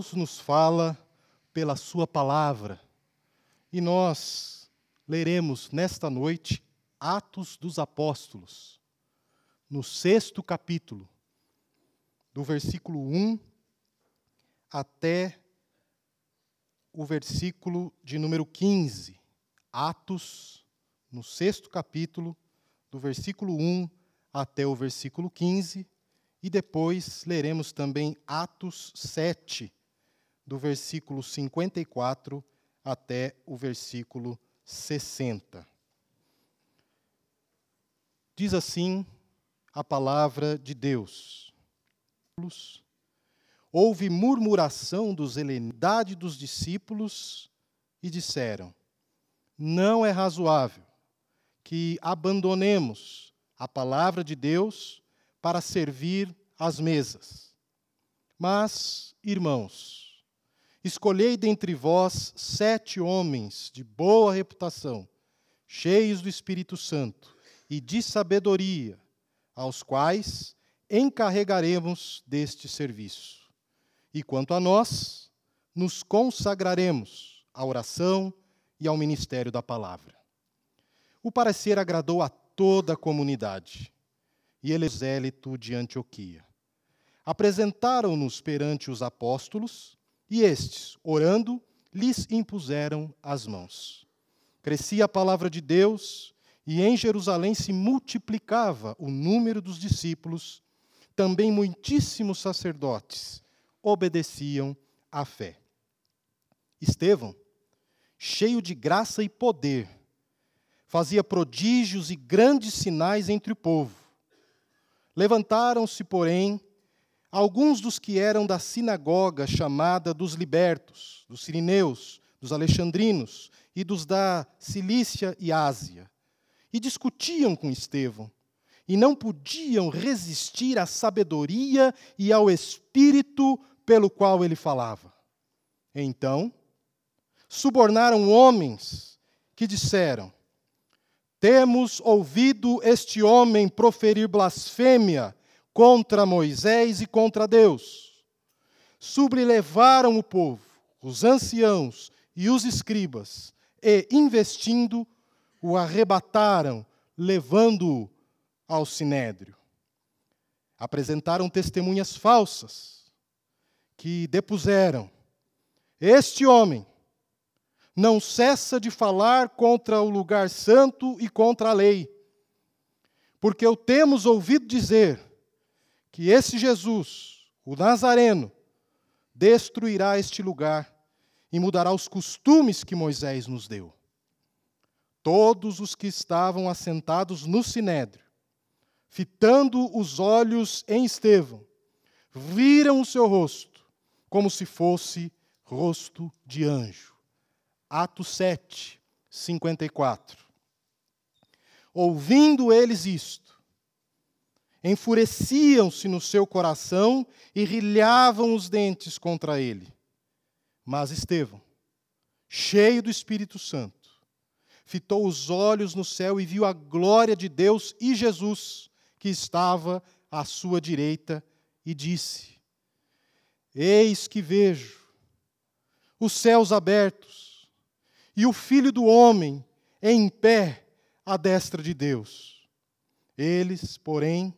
Deus nos fala pela Sua palavra e nós leremos nesta noite Atos dos Apóstolos, no sexto capítulo, do versículo 1 até o versículo de número 15. Atos, no sexto capítulo, do versículo 1 até o versículo 15. E depois leremos também Atos 7, do versículo 54 até o versículo 60. Diz assim a palavra de Deus. Houve murmuração dos helenidade dos discípulos e disseram: Não é razoável que abandonemos a palavra de Deus para servir às mesas. Mas, irmãos, escolhei dentre vós sete homens de boa reputação, cheios do Espírito Santo e de sabedoria, aos quais encarregaremos deste serviço. E quanto a nós, nos consagraremos à oração e ao ministério da palavra. O parecer agradou a toda a comunidade e Elisélito de Antioquia. Apresentaram-nos perante os apóstolos, e estes, orando, lhes impuseram as mãos. Crescia a palavra de Deus, e em Jerusalém se multiplicava o número dos discípulos, também muitíssimos sacerdotes obedeciam à fé. Estevão, cheio de graça e poder, fazia prodígios e grandes sinais entre o povo. Levantaram-se, porém, alguns dos que eram da sinagoga chamada dos libertos, dos sirineus, dos alexandrinos e dos da Cilícia e Ásia, e discutiam com Estevão, e não podiam resistir à sabedoria e ao espírito pelo qual ele falava. Então, subornaram homens que disseram: Temos ouvido este homem proferir blasfêmia contra Moisés e contra Deus. Sublevaram o povo, os anciãos e os escribas, e, investindo, o arrebataram, levando-o ao sinédrio. Apresentaram testemunhas falsas, que depuseram: Este homem não cessa de falar contra o lugar santo e contra a lei, porque o temos ouvido dizer que esse Jesus, o Nazareno, destruirá este lugar e mudará os costumes que Moisés nos deu. Todos os que estavam assentados no sinédrio, fitando os olhos em Estevão, viram o seu rosto como se fosse rosto de anjo. Atos 7, 54. Ouvindo eles isto, enfureciam-se no seu coração e rilhavam os dentes contra ele. Mas Estevão, cheio do Espírito Santo, fitou os olhos no céu e viu a glória de Deus e Jesus, que estava à sua direita, e disse: Eis que vejo os céus abertos e o Filho do Homem em pé à destra de Deus. Eles, porém,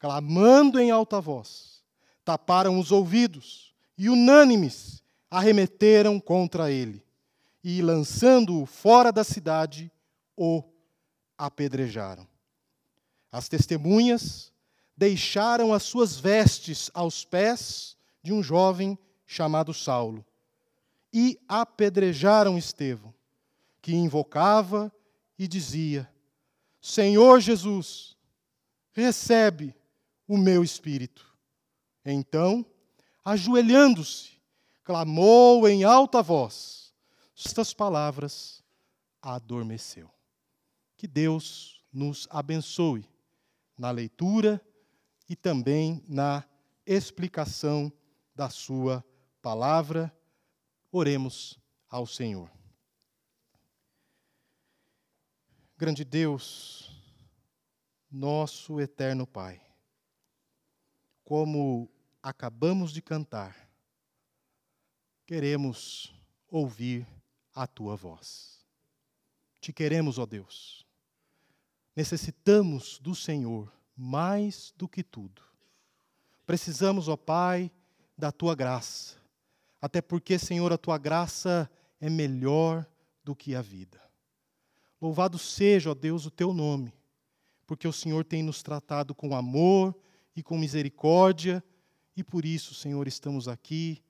clamando em alta voz, taparam os ouvidos e, unânimes, arremeteram contra ele e, lançando-o fora da cidade, o apedrejaram. As testemunhas deixaram as suas vestes aos pés de um jovem chamado Saulo e apedrejaram Estevão, que invocava e dizia: Senhor Jesus, recebe o meu espírito. Então, ajoelhando-se, clamou em alta voz. Estas palavras adormeceu. Que Deus nos abençoe na leitura e também na explicação da Sua palavra. Oremos ao Senhor. Grande Deus, nosso eterno Pai como acabamos de cantar, queremos ouvir a tua voz. Te queremos, ó Deus. Necessitamos do Senhor mais do que tudo. Precisamos, ó Pai, da tua graça. Até porque, Senhor, a tua graça é melhor do que a vida. Louvado seja, ó Deus, o teu nome, porque o Senhor tem nos tratado com amor e com misericórdia, e por isso, Senhor, estamos aqui,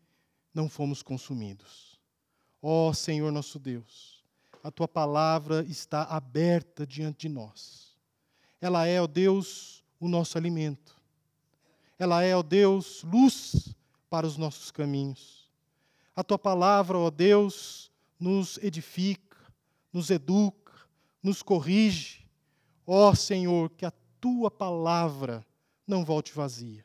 não fomos consumidos. Ó Senhor nosso Deus, a tua palavra está aberta diante de nós. Ela é, ó Deus, o nosso alimento. Ela é, ó Deus, luz para os nossos caminhos. A tua palavra, ó Deus, nos edifica, nos educa, nos corrige. Ó Senhor, que a tua palavra não volte vazia.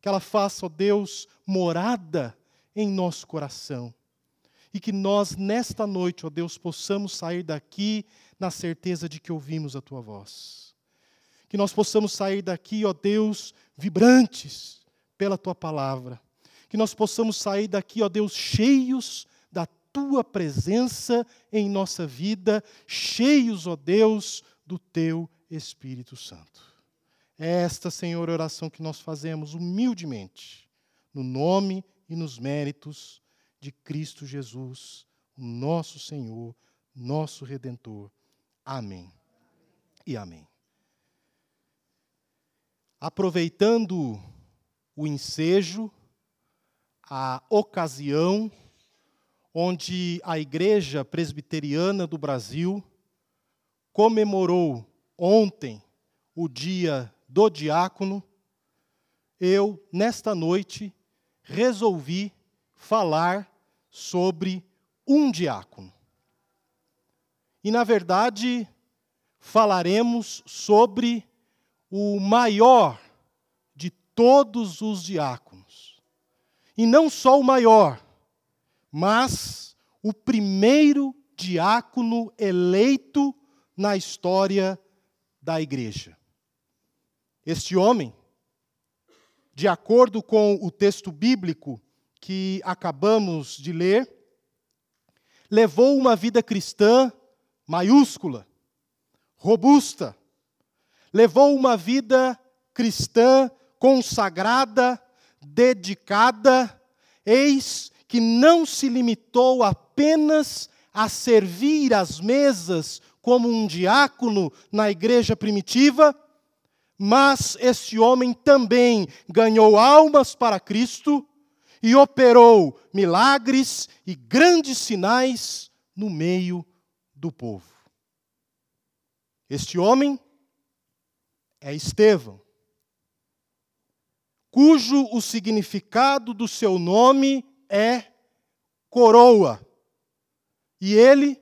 Que ela faça, ó Deus, morada em nosso coração. E que nós, nesta noite, ó Deus, possamos sair daqui na certeza de que ouvimos a tua voz. Que nós possamos sair daqui, ó Deus, vibrantes pela tua palavra. Que nós possamos sair daqui, ó Deus, cheios da tua presença em nossa vida, cheios, ó Deus, do teu Espírito Santo. É esta, Senhor, oração que nós fazemos humildemente, no nome e nos méritos de Cristo Jesus, nosso Senhor, nosso Redentor. Amém. E amém. Aproveitando o ensejo, a ocasião onde a Igreja Presbiteriana do Brasil comemorou ontem o dia do diácono, eu, nesta noite, resolvi falar sobre um diácono. E, na verdade, falaremos sobre o maior de todos os diáconos. E não só o maior, mas o primeiro diácono eleito na história da igreja. Este homem, de acordo com o texto bíblico que acabamos de ler, levou uma vida cristã maiúscula, robusta, levou uma vida cristã consagrada, dedicada, eis que não se limitou apenas a servir às mesas como um diácono na igreja primitiva, mas este homem também ganhou almas para Cristo e operou milagres e grandes sinais no meio do povo. Este homem é Estevão, cujo o significado do seu nome é coroa. E ele,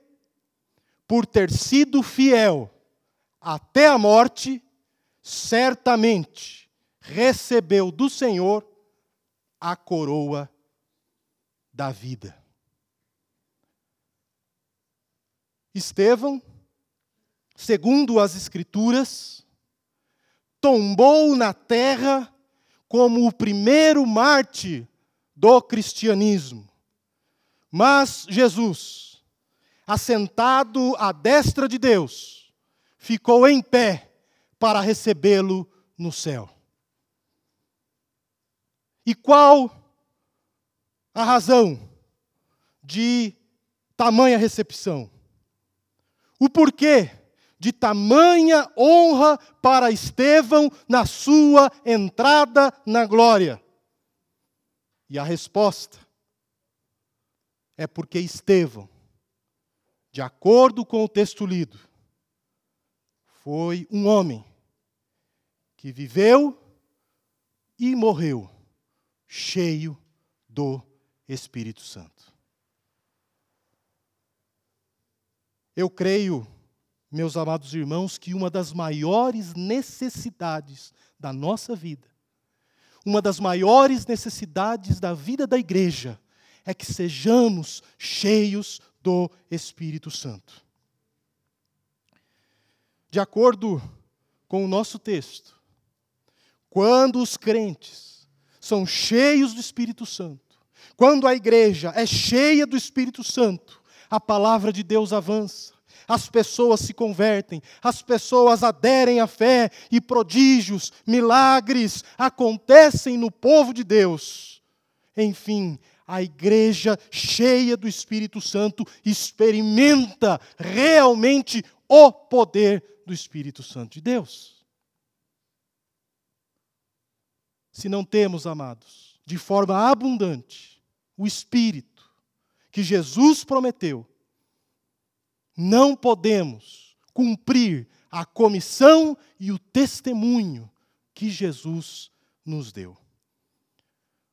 por ter sido fiel até a morte, certamente recebeu do Senhor a coroa da vida. Estevão, segundo as Escrituras, tombou na terra como o primeiro mártir do cristianismo. Mas Jesus, assentado à destra de Deus, ficou em pé para recebê-lo no céu. E qual a razão de tamanha recepção? O porquê de tamanha honra para Estevão na sua entrada na glória? E a resposta é porque Estevão, de acordo com o texto lido, foi um homem que viveu e morreu cheio do Espírito Santo. Eu creio, meus amados irmãos, que uma das maiores necessidades da nossa vida, uma das maiores necessidades da vida da igreja, é que sejamos cheios do Espírito Santo. De acordo com o nosso texto, quando os crentes são cheios do Espírito Santo, Quando a igreja é cheia do Espírito Santo, a palavra de Deus avança, as pessoas se convertem, as pessoas aderem à fé e prodígios, milagres acontecem no povo de Deus. Enfim, a igreja cheia do Espírito Santo experimenta realmente o poder do Espírito Santo de Deus. Se não temos, amados, de forma abundante, o Espírito que Jesus prometeu, não podemos cumprir a comissão e o testemunho que Jesus nos deu.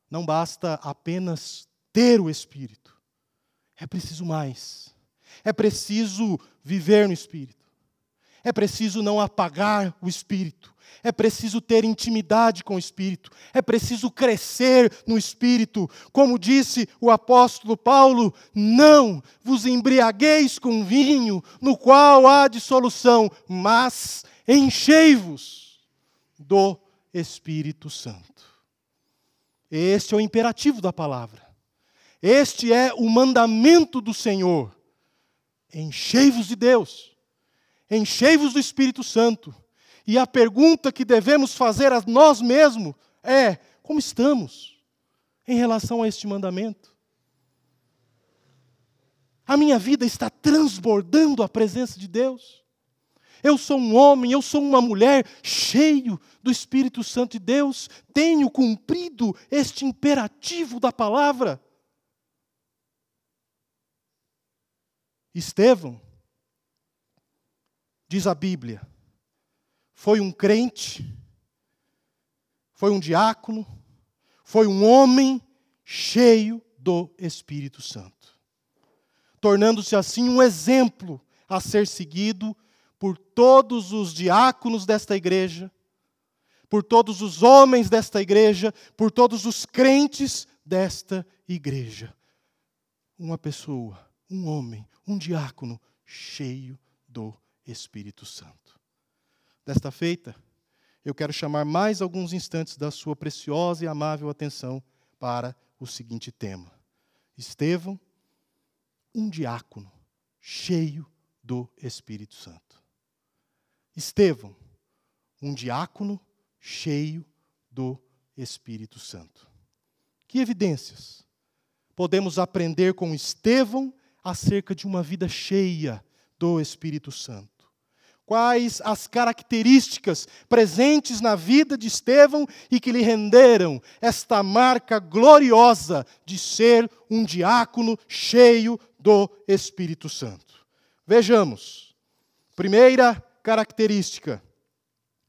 Não basta apenas ter o Espírito, é preciso mais. É preciso viver no Espírito. É preciso não apagar o Espírito. É preciso ter intimidade com o Espírito. É preciso crescer no Espírito. Como disse o apóstolo Paulo: não vos embriagueis com vinho, no qual há dissolução, mas enchei-vos do Espírito Santo. Este é o imperativo da palavra. Este é o mandamento do Senhor. Enchei-vos de Deus. Enchei-vos do Espírito Santo. E a pergunta que devemos fazer a nós mesmos é: como estamos em relação a este mandamento? A minha vida está transbordando a presença de Deus? Eu sou um homem, eu sou uma mulher cheio do Espírito Santo de Deus, tenho cumprido este imperativo da palavra. Estevão, diz a Bíblia, foi um crente, foi um diácono, foi um homem cheio do Espírito Santo, tornando-se assim um exemplo a ser seguido por todos os diáconos desta igreja, por todos os homens desta igreja, por todos os crentes desta igreja. Uma pessoa, um homem, um diácono cheio do Espírito Santo. Desta feita, eu quero chamar mais alguns instantes da sua preciosa e amável atenção para o seguinte tema: Estevão, um diácono cheio do Espírito Santo. Estevão, um diácono cheio do Espírito Santo. Que evidências podemos aprender com Estevão acerca de uma vida cheia do Espírito Santo? Quais as características presentes na vida de Estevão e que lhe renderam esta marca gloriosa de ser um diácono cheio do Espírito Santo? Vejamos. Primeira característica: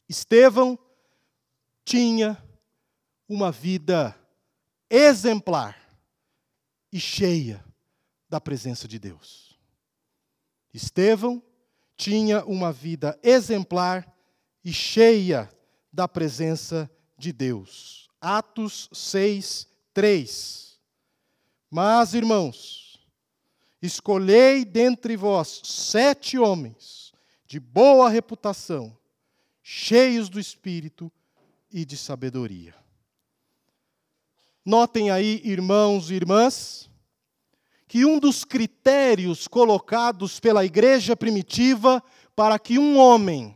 Estevão tinha uma vida exemplar e cheia da presença de Deus. Estevão tinha uma vida exemplar e cheia da presença de Deus. Atos 6, 3. Mas, irmãos, escolhei dentre vós sete homens de boa reputação, cheios do espírito e de sabedoria. Notem aí, irmãos e irmãs, que um dos critérios colocados pela igreja primitiva para que um homem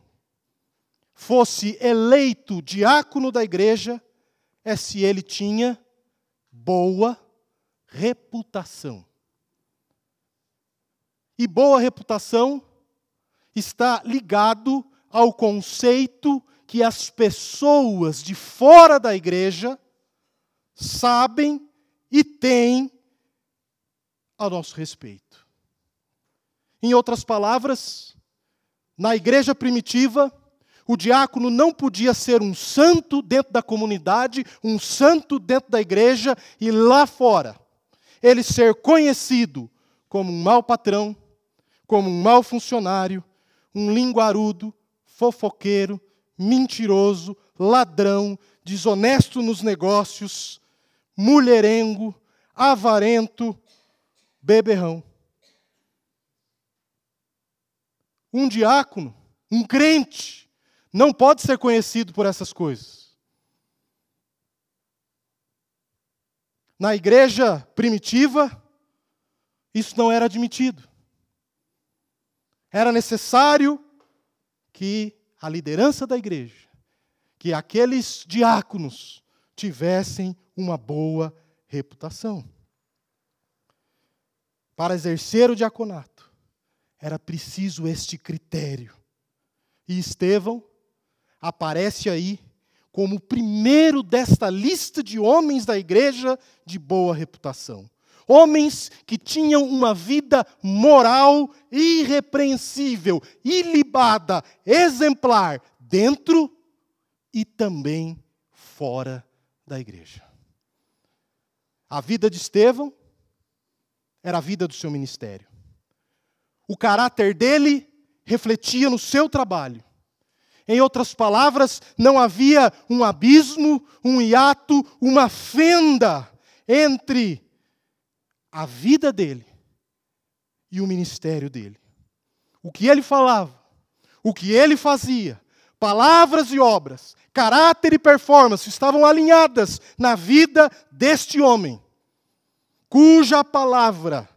fosse eleito diácono da igreja é se ele tinha boa reputação. E boa reputação está ligado ao conceito que as pessoas de fora da igreja sabem e têm a nosso respeito. Em outras palavras, na igreja primitiva, o diácono não podia ser um santo dentro da comunidade, um santo dentro da igreja e lá fora. Ele ser conhecido como um mau patrão, como um mau funcionário, um linguarudo, fofoqueiro, mentiroso, ladrão, desonesto nos negócios, mulherengo, avarento, beberrão. Um diácono, um crente, não pode ser conhecido por essas coisas. Na igreja primitiva, isso não era admitido. Era necessário que a liderança da igreja, que aqueles diáconos tivessem uma boa reputação. Para exercer o diaconato, era preciso este critério. E Estevão aparece aí como o primeiro desta lista de homens da igreja de boa reputação. Homens que tinham uma vida moral irrepreensível, ilibada, exemplar, dentro e também fora da igreja. A vida de Estevão era a vida do seu ministério. O caráter dele refletia no seu trabalho. Em outras palavras, não havia um abismo, um hiato, uma fenda entre a vida dele e o ministério dele. O que ele falava, o que ele fazia, palavras e obras, caráter e performance estavam alinhadas na vida deste homem, cuja palavra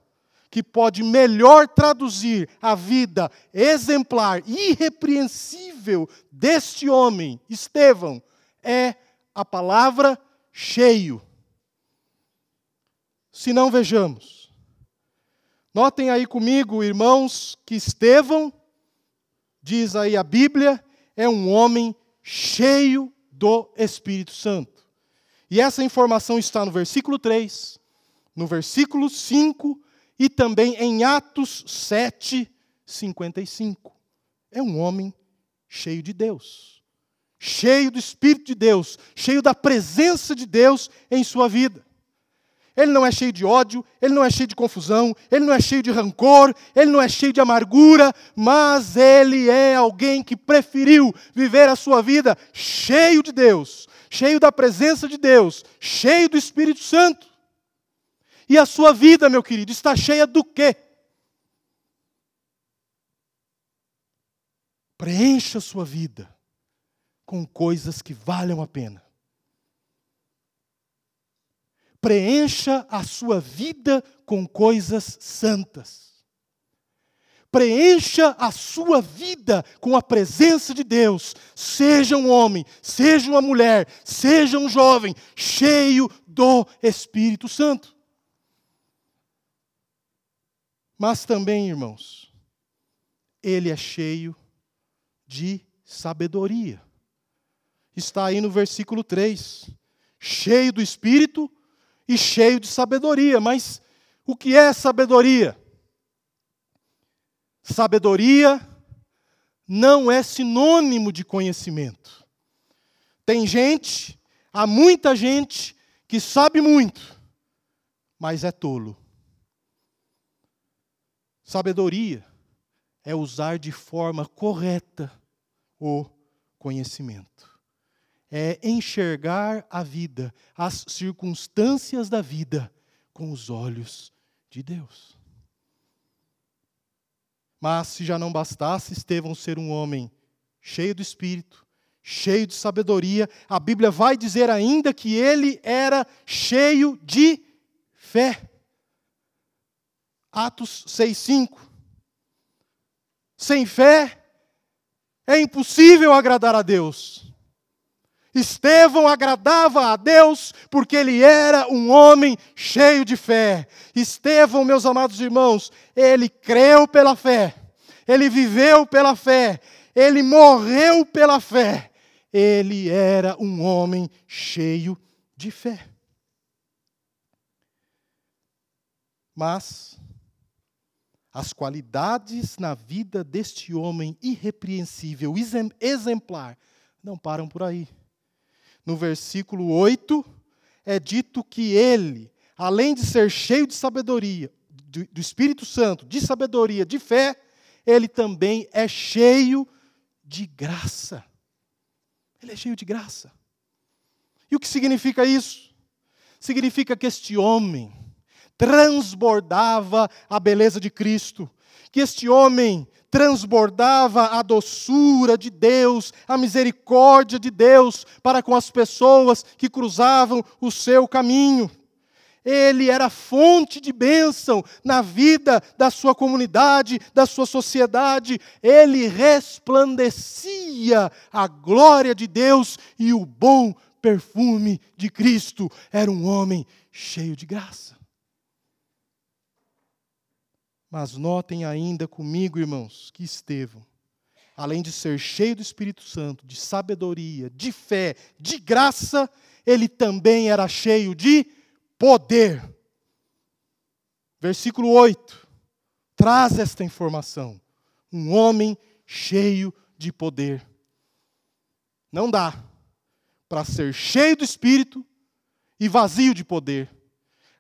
que pode melhor traduzir a vida exemplar, irrepreensível deste homem, Estevão, é a palavra cheio. Se não vejamos. Notem aí comigo, irmãos, que Estevão, diz aí a Bíblia, é um homem cheio do Espírito Santo. E essa informação está no versículo 3, no versículo 5 e também em Atos 7, 55. É um homem cheio de Deus, cheio do Espírito de Deus, cheio da presença de Deus em sua vida. Ele não é cheio de ódio, ele não é cheio de confusão, ele não é cheio de rancor, ele não é cheio de amargura, mas ele é alguém que preferiu viver a sua vida cheio de Deus, cheio da presença de Deus, cheio do Espírito Santo. E a sua vida, meu querido, está cheia do quê? Preencha a sua vida com coisas que valham a pena. Preencha a sua vida com coisas santas. Preencha a sua vida com a presença de Deus. Seja um homem, seja uma mulher, seja um jovem, cheio do Espírito Santo. Mas também, irmãos, ele é cheio de sabedoria. Está aí no versículo 3. Cheio do Espírito e cheio de sabedoria. Mas o que é sabedoria? Sabedoria não é sinônimo de conhecimento. Tem gente, há muita gente que sabe muito, mas é tolo. Sabedoria é usar de forma correta o conhecimento. É enxergar a vida, as circunstâncias da vida, com os olhos de Deus. Mas se já não bastasse Estevão ser um homem cheio do espírito, cheio de sabedoria, a Bíblia vai dizer ainda que ele era cheio de fé. Atos 6,5. Sem fé é impossível agradar a Deus. Estevão agradava a Deus porque ele era um homem cheio de fé. Estevão, meus amados irmãos, ele creu pela fé, ele viveu pela fé, ele morreu pela fé. Ele era um homem cheio de fé. Mas as qualidades na vida deste homem irrepreensível, exemplar, não param por aí. No versículo 8, é dito que ele, além de ser cheio de sabedoria, do, do Espírito Santo, de sabedoria, de fé, ele também é cheio de graça. Ele é cheio de graça. E o que significa isso? Significa que este homem, transbordava a beleza de Cristo, que este homem transbordava a doçura de Deus, a misericórdia de Deus para com as pessoas que cruzavam o seu caminho. ele era fonte de bênção na vida da sua comunidade, da sua sociedade. Ele resplandecia a glória de Deus e o bom perfume de Cristo. Era um homem cheio de graça. Mas notem ainda comigo, irmãos, que Estevão, além de ser cheio do Espírito Santo, de sabedoria, de fé, de graça, ele também era cheio de poder. Versículo 8 traz esta informação. Um homem cheio de poder. Não dá para ser cheio do espírito e vazio de poder.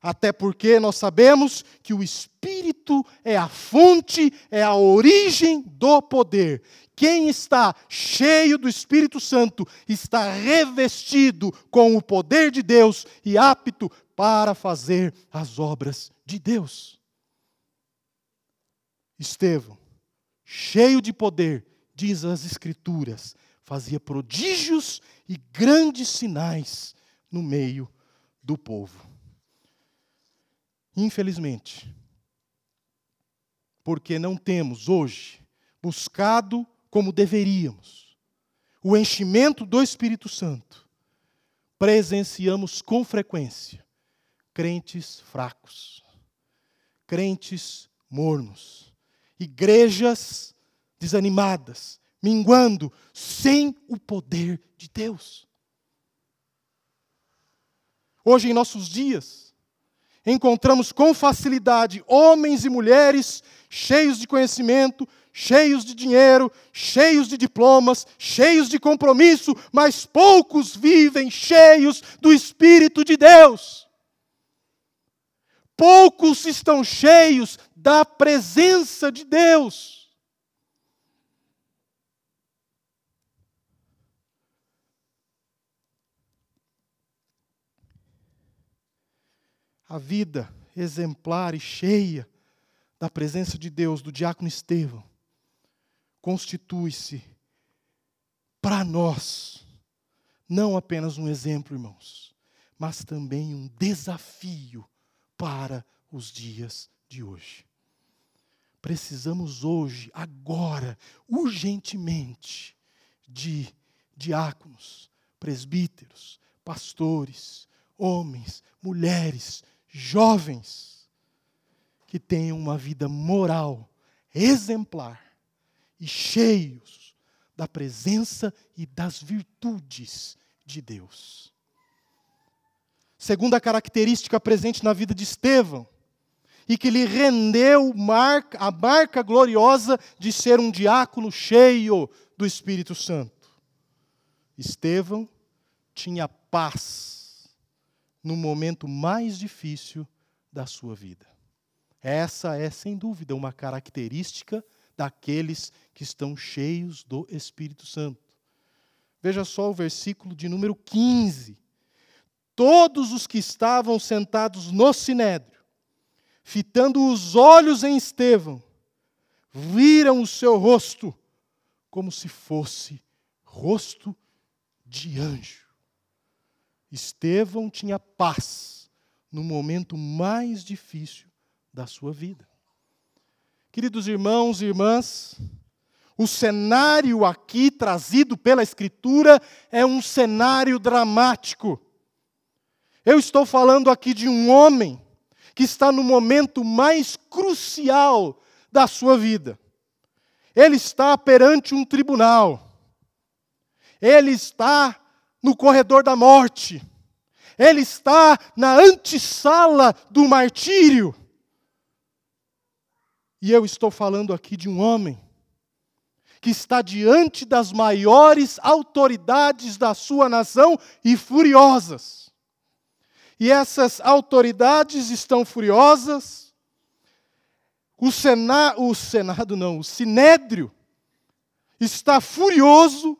Até porque nós sabemos que o espírito é a fonte, é a origem do poder. Quem está cheio do Espírito Santo está revestido com o poder de Deus e apto para fazer as obras de Deus. Estevão, cheio de poder, diz as Escrituras, fazia prodígios e grandes sinais no meio do povo. Infelizmente, porque não temos hoje buscado como deveríamos o enchimento do Espírito Santo, presenciamos com frequência crentes fracos, crentes mornos, igrejas desanimadas, minguando, sem o poder de Deus. Hoje, em nossos dias, encontramos com facilidade homens e mulheres cheios de conhecimento, cheios de dinheiro, cheios de diplomas, cheios de compromisso, mas poucos vivem cheios do Espírito de Deus poucos estão cheios da presença de Deus. A vida exemplar e cheia da presença de Deus do diácono Estevão constitui-se para nós não apenas um exemplo, irmãos, mas também um desafio para os dias de hoje. Precisamos hoje, agora, urgentemente, de diáconos, presbíteros, pastores, homens, mulheres, jovens, que tenham uma vida moral exemplar e cheios da presença e das virtudes de Deus. Segunda característica presente na vida de Estevão, e que lhe rendeu a marca gloriosa de ser um diácono cheio do Espírito Santo. Estevão tinha paz no momento mais difícil da sua vida. Essa é, sem dúvida, uma característica daqueles que estão cheios do Espírito Santo. Veja só o versículo de número 15 todos os que estavam sentados no sinédrio, fitando os olhos em Estevão, viram o seu rosto como se fosse rosto de anjo. Estevão tinha paz no momento mais difícil da sua vida. Queridos irmãos e irmãs, o cenário aqui trazido pela Escritura é um cenário dramático. Eu estou falando aqui de um homem que está no momento mais crucial da sua vida. Ele está perante um tribunal. Ele está no corredor da morte. Ele está na antessala do martírio. E eu estou falando aqui de um homem que está diante das maiores autoridades da sua nação e furiosas. E essas autoridades estão furiosas. O, Sena, o Senado, não, o Sinédrio está furioso,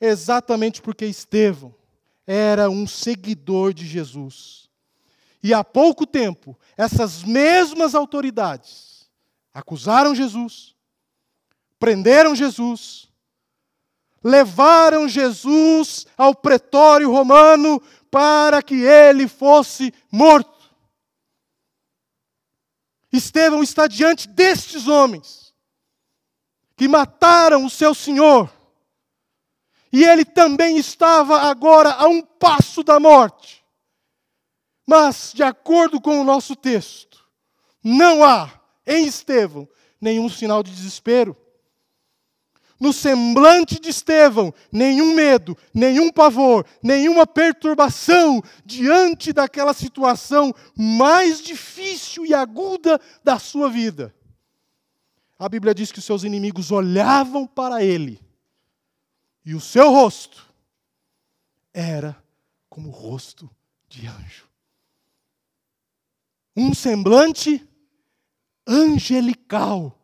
exatamente porque Estevão era um seguidor de Jesus. E há pouco tempo, essas mesmas autoridades acusaram Jesus, prenderam Jesus, levaram Jesus ao pretório romano para que ele fosse morto. Estevão está diante destes homens que mataram o seu Senhor. E ele também estava agora a um passo da morte. Mas, de acordo com o nosso texto, não há em Estevão nenhum sinal de desespero no semblante de Estevão nenhum medo, nenhum pavor, nenhuma perturbação diante daquela situação mais difícil e aguda da sua vida. A Bíblia diz que os seus inimigos olhavam para ele e o seu rosto era como o rosto de anjo. Um semblante angelical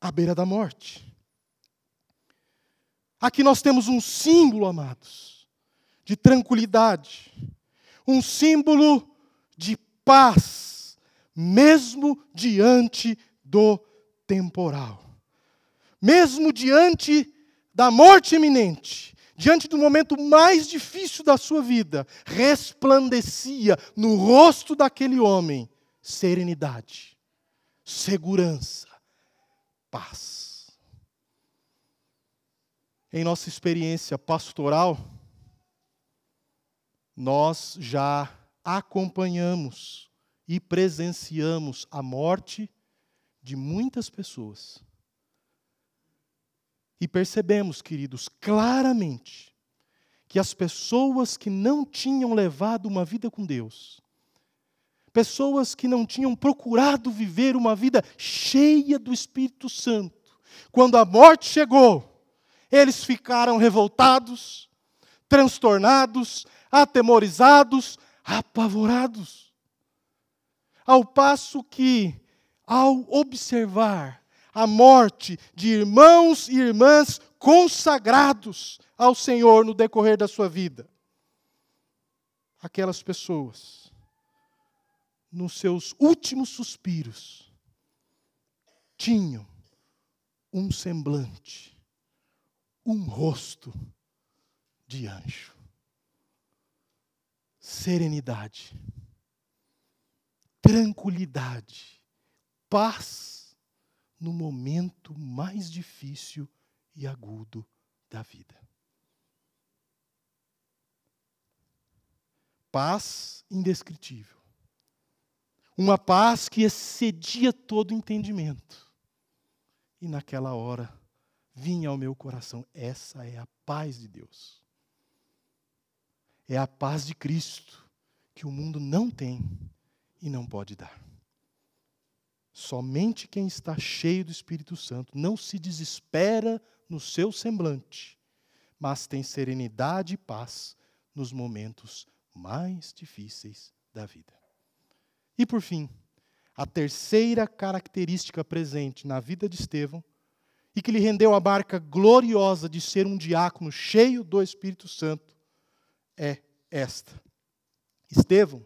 à beira da morte. Aqui nós temos um símbolo, amados, de tranquilidade, um símbolo de paz, mesmo diante do temporal, mesmo diante da morte iminente, diante do momento mais difícil da sua vida, resplandecia no rosto daquele homem serenidade, segurança, paz. Em nossa experiência pastoral, nós já acompanhamos e presenciamos a morte de muitas pessoas. E percebemos, queridos, claramente, que as pessoas que não tinham levado uma vida com Deus, pessoas que não tinham procurado viver uma vida cheia do Espírito Santo. Quando a morte chegou, eles ficaram revoltados, transtornados, atemorizados, apavorados. Ao passo que, ao observar a morte de irmãos e irmãs consagrados ao Senhor no decorrer da sua vida, aquelas pessoas nos seus últimos suspiros, tinham um semblante, um rosto de anjo. Serenidade, tranquilidade, paz no momento mais difícil e agudo da vida. Paz indescritível uma paz que excedia todo entendimento. E naquela hora vinha ao meu coração: essa é a paz de Deus. É a paz de Cristo que o mundo não tem e não pode dar. Somente quem está cheio do Espírito Santo não se desespera no seu semblante, mas tem serenidade e paz nos momentos mais difíceis da vida. E por fim, a terceira característica presente na vida de Estevão e que lhe rendeu a marca gloriosa de ser um diácono cheio do Espírito Santo é esta. Estevão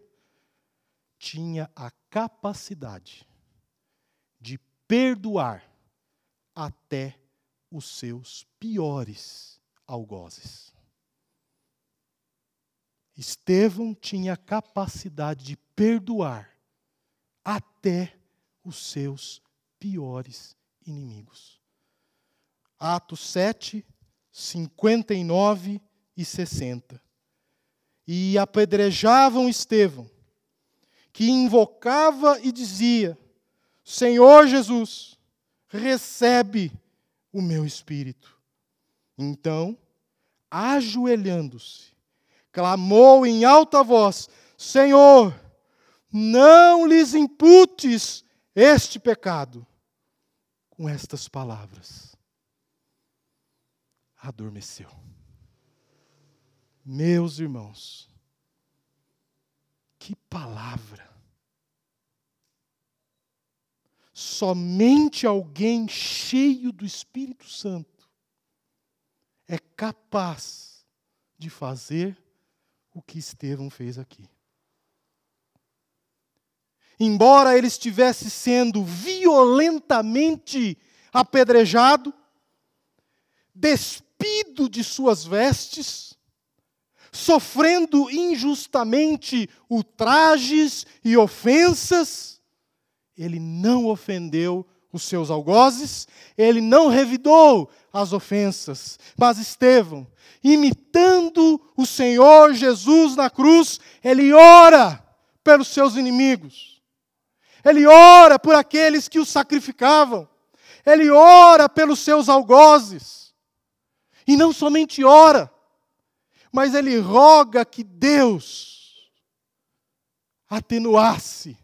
tinha a capacidade de perdoar até os seus piores algozes. Estevão tinha capacidade de perdoar até os seus piores inimigos. Atos 7, 59 e 60. E apedrejavam Estevão, que invocava e dizia: Senhor Jesus, recebe o meu espírito. Então, ajoelhando-se, clamou em alta voz: Senhor, não lhes imputes este pecado. Com estas palavras, adormeceu. Meus irmãos, que palavra! Somente alguém cheio do Espírito Santo é capaz de fazer o que Estevão fez aqui. Embora ele estivesse sendo violentamente apedrejado, despido de suas vestes, sofrendo injustamente ultrajes e ofensas, ele não ofendeu os seus algozes, ele não revidou as ofensas, mas Estevão, imitando o Senhor Jesus na cruz, ele ora pelos seus inimigos, ele ora por aqueles que o sacrificavam, ele ora pelos seus algozes, e não somente ora, mas ele roga que Deus atenuasse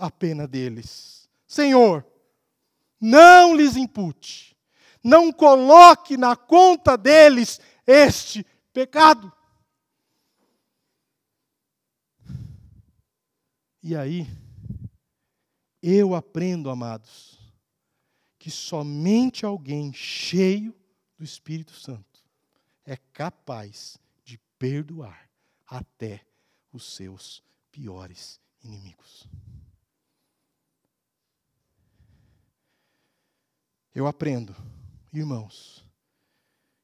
a pena deles. Senhor, não lhes impute, não coloque na conta deles este pecado. E aí, eu aprendo, amados, que somente alguém cheio do Espírito Santo é capaz de perdoar até os seus piores inimigos. Eu aprendo, irmãos,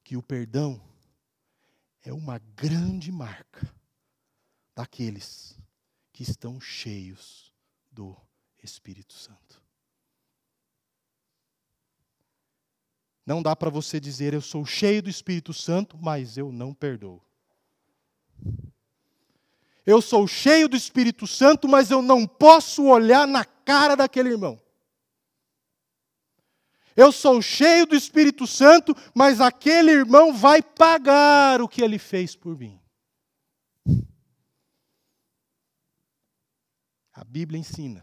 que o perdão é uma grande marca daqueles que estão cheios do Espírito Santo. Não dá para você dizer eu sou cheio do Espírito Santo, mas eu não perdoo. Eu sou cheio do Espírito Santo, mas eu não posso olhar na cara daquele irmão. Eu sou cheio do Espírito Santo, mas aquele irmão vai pagar o que ele fez por mim. A Bíblia ensina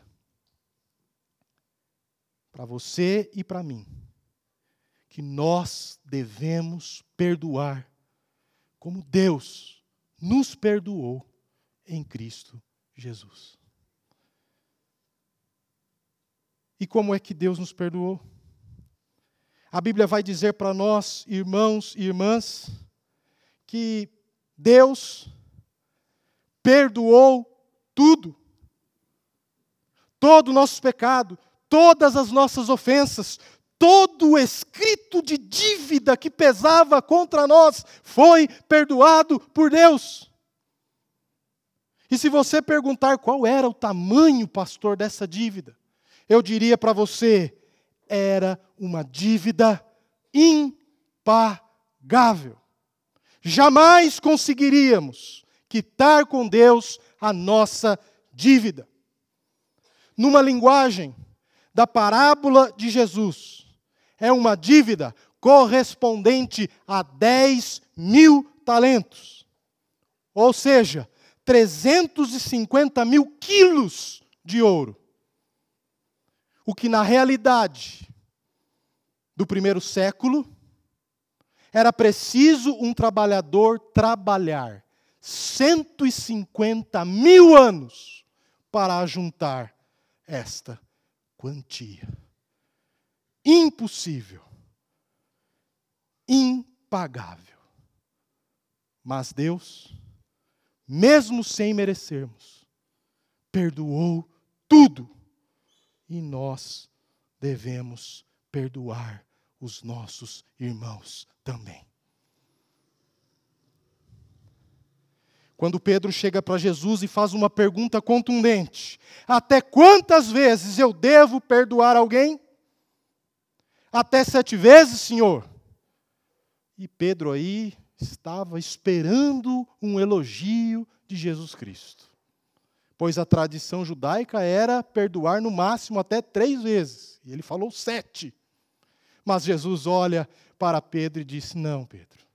para você e para mim que nós devemos perdoar como Deus nos perdoou em Cristo Jesus. E como é que Deus nos perdoou? A Bíblia vai dizer para nós, irmãos e irmãs, que Deus perdoou tudo. Todo o nosso pecado, todas as nossas ofensas, todo o escrito de dívida que pesava contra nós foi perdoado por Deus. E se você perguntar qual era o tamanho, pastor, dessa dívida, eu diria para você: era uma dívida impagável. Jamais conseguiríamos quitar com Deus a nossa dívida. Numa linguagem da parábola de Jesus, é uma dívida correspondente a 10 mil talentos. Ou seja, 350 mil quilos de ouro o que na realidade do primeiro século era preciso um trabalhador trabalhar 150 mil anos para juntar esta quantia. Impossível. Impagável. Mas Deus, mesmo sem merecermos, perdoou tudo e nós devemos perdoar os nossos irmãos também. Quando Pedro chega para Jesus e faz uma pergunta contundente: Até quantas vezes eu devo perdoar alguém? Até sete vezes, Senhor? E Pedro aí estava esperando um elogio de Jesus Cristo pois a tradição judaica era perdoar no máximo até três vezes. E ele falou sete. Mas Jesus olha para Pedro e disse: Não, Pedro,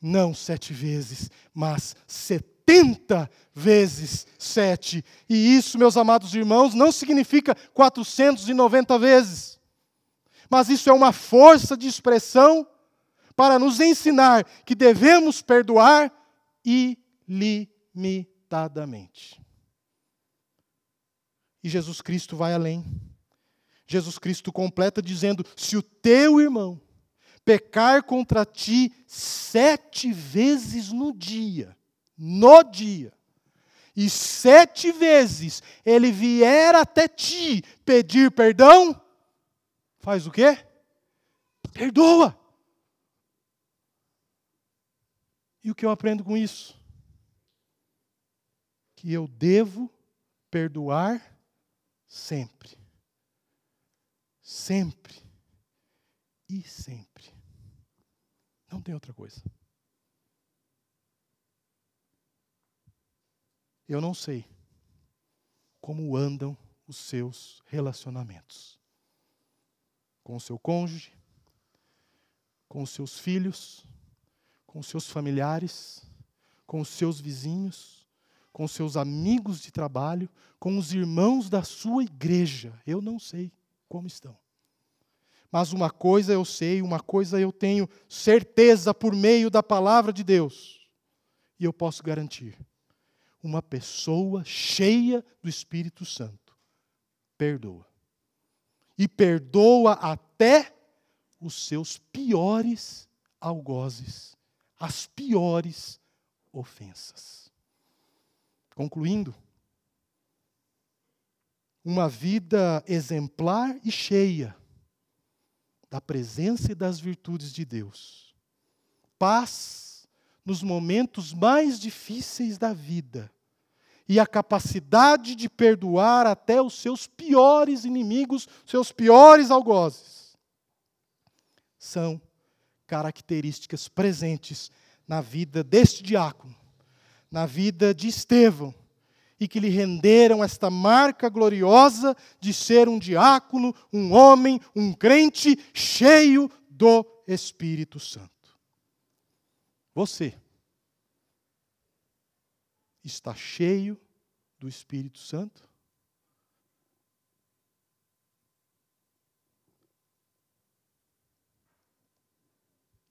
não sete vezes, mas setenta vezes sete. E isso, meus amados irmãos, não significa 490 vezes. Mas isso é uma força de expressão para nos ensinar que devemos perdoar ilimitadamente. E Jesus Cristo vai além. Jesus Cristo completa dizendo: se o teu irmão pecar contra ti sete vezes no dia, no dia, e sete vezes ele vier até ti pedir perdão, faz o quê? Perdoa. E o que eu aprendo com isso? Que eu devo perdoar sempre. Sempre. E sempre. Não tem outra coisa. Eu não sei como andam os seus relacionamentos com o seu cônjuge, com os seus filhos, com os seus familiares, com os seus vizinhos, com seus amigos de trabalho, com os irmãos da sua igreja. Eu não sei como estão. Mas uma coisa eu sei, uma coisa eu tenho certeza por meio da palavra de Deus. E eu posso garantir: uma pessoa cheia do Espírito Santo perdoa. E perdoa até os seus piores algozes, as piores ofensas. Concluindo, uma vida exemplar e cheia da presença e das virtudes de Deus. Paz nos momentos mais difíceis da vida. E a capacidade de perdoar até os seus piores inimigos, seus piores algozes. São características presentes na vida deste diácono, na vida de Estevão, e que lhe renderam esta marca gloriosa de ser um diácono, um homem, um crente cheio do Espírito Santo. Você está cheio do Espírito Santo?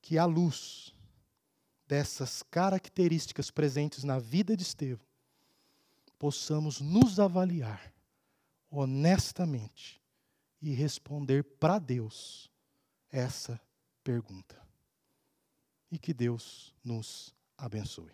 Que a luz dessas características presentes na vida de Estevão possamos nos avaliar honestamente e responder para Deus essa pergunta. E que Deus nos abençoe.